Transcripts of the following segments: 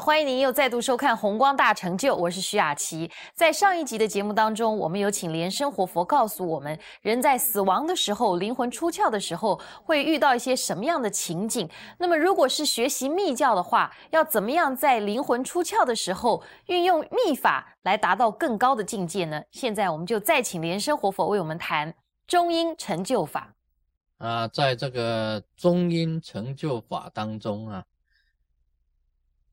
欢迎您又再度收看《红光大成就》，我是徐雅琪。在上一集的节目当中，我们有请莲生活佛告诉我们，人在死亡的时候，灵魂出窍的时候，会遇到一些什么样的情景？那么，如果是学习密教的话，要怎么样在灵魂出窍的时候运用密法来达到更高的境界呢？现在我们就再请莲生活佛为我们谈中阴成就法。啊，在这个中阴成就法当中啊。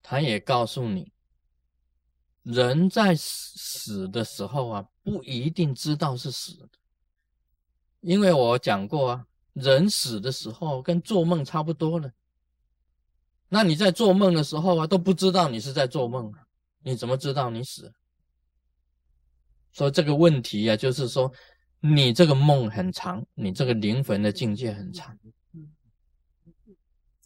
他也告诉你，人在死死的时候啊，不一定知道是死的，因为我讲过啊，人死的时候跟做梦差不多了。那你在做梦的时候啊，都不知道你是在做梦，你怎么知道你死？所以这个问题啊，就是说，你这个梦很长，你这个灵魂的境界很长。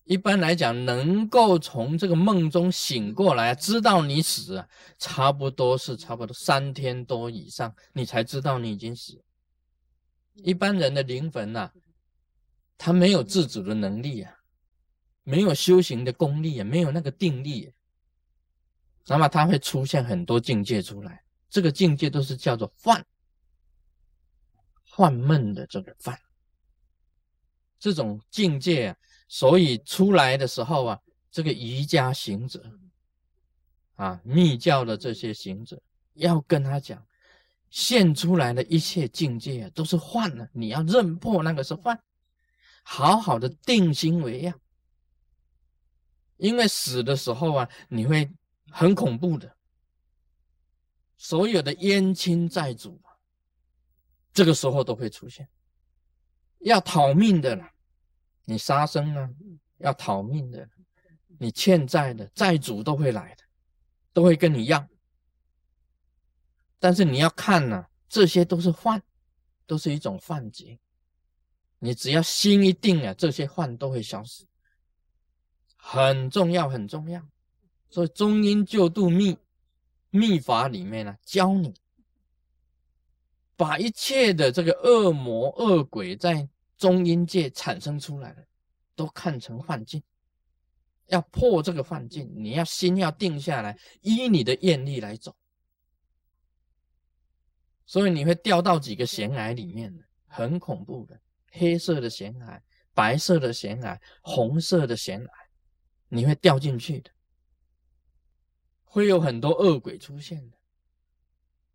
一般来讲，能够从这个梦中醒过来，知道你死啊，差不多是差不多三天多以上，你才知道你已经死。一般人的灵魂呐，他没有自主的能力啊，没有修行的功力啊，没有那个定力，那么他会出现很多境界出来，这个境界都是叫做幻，幻梦的这个幻，这种境界啊。所以出来的时候啊，这个瑜伽行者啊，密教的这些行者要跟他讲，现出来的一切境界，都是幻的，你要认破那个是幻，好好的定心为要。因为死的时候啊，你会很恐怖的，所有的冤亲债主，这个时候都会出现，要讨命的了。你杀生啊，要讨命的；你欠债的债主都会来的，都会跟你要。但是你要看呢，这些都是幻，都是一种幻觉。你只要心一定啊，这些幻都会消失。很重要，很重要。所以中阴救度秘秘法里面呢，教你把一切的这个恶魔恶鬼在。中阴界产生出来的，都看成幻境。要破这个幻境，你要心要定下来，依你的愿力来走。所以你会掉到几个悬崖里面，很恐怖的，黑色的悬崖、白色的悬崖、红色的悬崖，你会掉进去的。会有很多恶鬼出现的，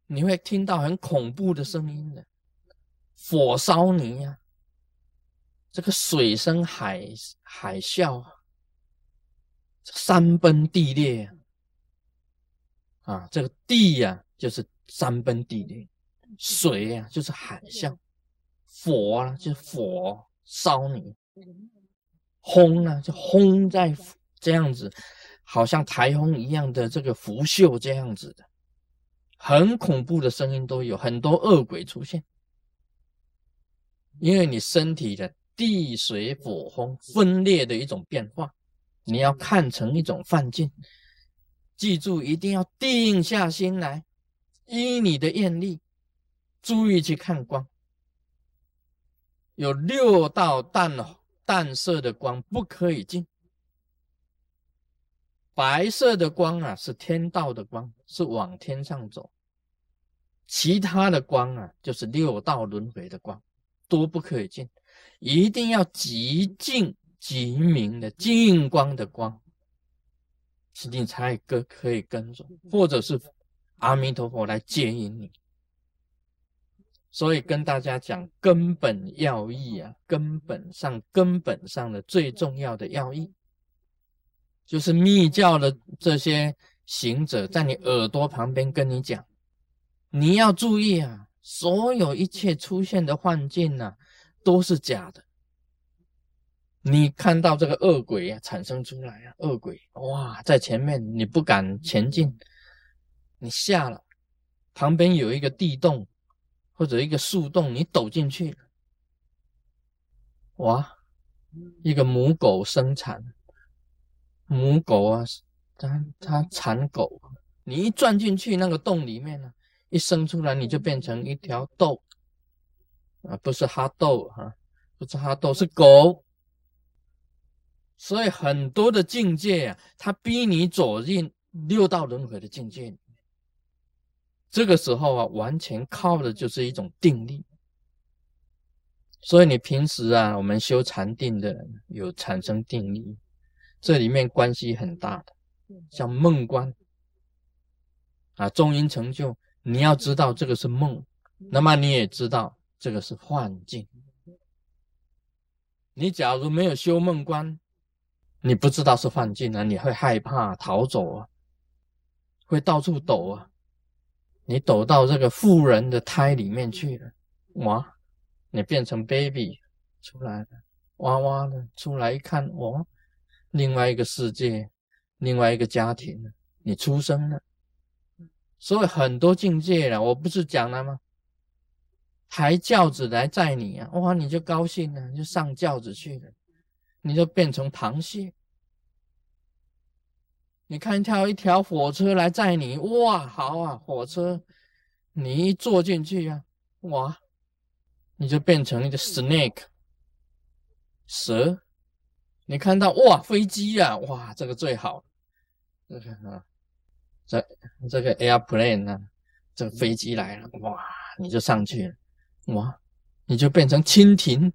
你会听到很恐怖的声音的，火烧你呀。这个水深海海啸，山崩地裂啊！这个地呀，就是山崩地裂；水呀，就是海啸；火啊，就是火烧你；轰啊，就轰在这样子，好像台风一样的这个拂袖这样子的，很恐怖的声音都有，很多恶鬼出现，因为你身体的。地水火风分裂的一种变化，你要看成一种幻境。记住，一定要定下心来，依你的愿力，注意去看光。有六道淡淡色的光不可以进，白色的光啊是天道的光，是往天上走。其他的光啊就是六道轮回的光，都不可以进。一定要极静极明的净光的光，你才跟可以跟着，或者是阿弥陀佛来接引你。所以跟大家讲根本要义啊，根本上根本上的最重要的要义，就是密教的这些行者在你耳朵旁边跟你讲，你要注意啊，所有一切出现的幻境啊。都是假的。你看到这个恶鬼啊产生出来啊，恶鬼哇，在前面你不敢前进，你下了，旁边有一个地洞或者一个树洞，你走进去，哇，一个母狗生产，母狗啊，它它产狗，你一钻进去那个洞里面呢，一生出来你就变成一条豆。啊，不是哈豆哈，不是哈豆，是狗。所以很多的境界啊，它逼你走进六道轮回的境界。这个时候啊，完全靠的就是一种定力。所以你平时啊，我们修禅定的人有产生定力，这里面关系很大的。像梦观啊，中阴成就，你要知道这个是梦，那么你也知道这个是幻境。你假如没有修梦观，你不知道是幻境啊，你会害怕逃走啊，会到处抖啊，你抖到这个妇人的胎里面去了，哇！你变成 baby 出来了，哇哇的出来一看，哦，另外一个世界，另外一个家庭，你出生了。所以很多境界了，我不是讲了吗？抬轿子来载你啊，哇，你就高兴了，就上轿子去了，你就变成螃蟹。你看，跳一条火车来载你，哇，好啊，火车，你一坐进去啊，哇！你就变成一个 snake 蛇，你看到哇飞机呀哇这个最好，这个啊这这个 airplane 啊这个飞机来了哇你就上去了哇你就变成蜻蜓，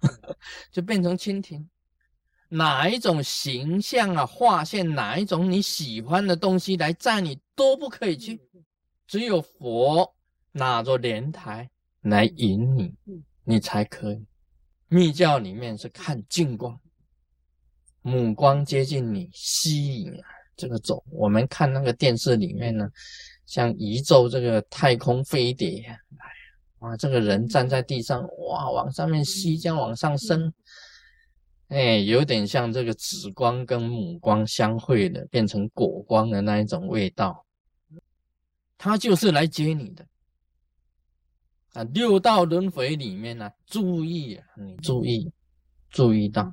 就变成蜻蜓，哪一种形象啊画线哪一种你喜欢的东西来载你都不可以去，只有佛拿着莲台。来引你，你才可以。密教里面是看净光，目光接近你，吸引啊这个走。我们看那个电视里面呢，像宇宙这个太空飞碟，哎，哇，这个人站在地上，哇，往上面吸，这样往上升，哎，有点像这个紫光跟母光相会的，变成果光的那一种味道。他就是来接你的。啊，六道轮回里面呢，注意，你注意，注意到，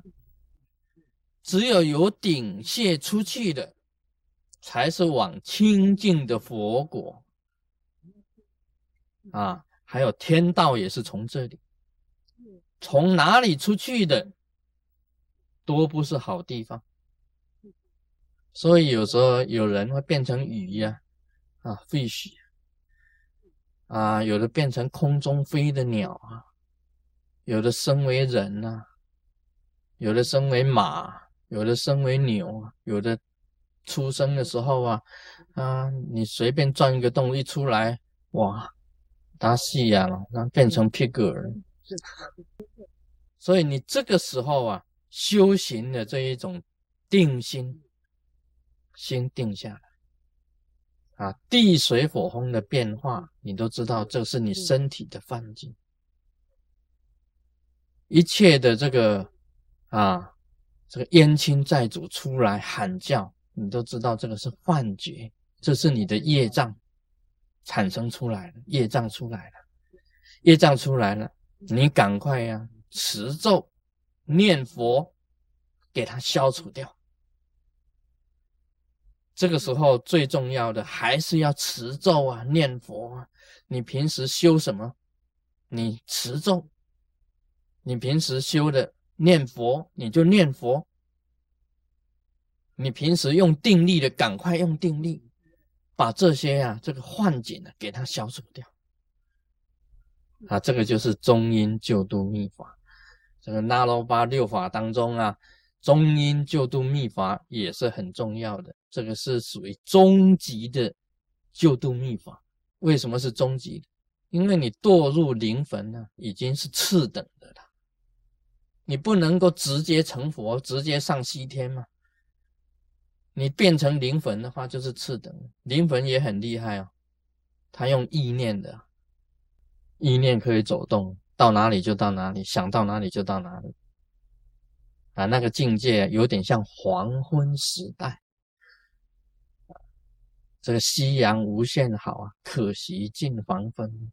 只有有顶泄出去的，才是往清净的佛果啊。还有天道也是从这里，从哪里出去的，多不是好地方。所以有时候有人会变成鱼呀，啊，fish。啊，有的变成空中飞的鸟啊，有的生为人呐，有的生为马，有的生为牛啊，有的出生的时候啊，啊，你随便钻一个洞一出来，哇，打死呀了，那变成皮革了。所以你这个时候啊，修行的这一种定心，心定下来。啊，地水火风的变化，你都知道，这是你身体的幻境。一切的这个啊，这个冤亲债主出来喊叫，你都知道这个是幻觉，这是你的业障产生出来了，业障出来了，业障出来了，你赶快呀，持咒念佛，给它消除掉。这个时候最重要的还是要持咒啊，念佛啊。你平时修什么？你持咒。你平时修的念佛，你就念佛。你平时用定力的，赶快用定力，把这些啊，这个幻境呢，给它消除掉。啊，这个就是中阴救度秘法。这个那罗巴六法当中啊。中阴救度秘法也是很重要的，这个是属于终极的救度秘法。为什么是终极？因为你堕入灵魂呢，已经是次等的了。你不能够直接成佛，直接上西天嘛。你变成灵魂的话，就是次等。灵魂也很厉害哦，他用意念的，意念可以走动，到哪里就到哪里，想到哪里就到哪里。啊，那个境界有点像黄昏时代，这个夕阳无限好啊，可惜近黄昏。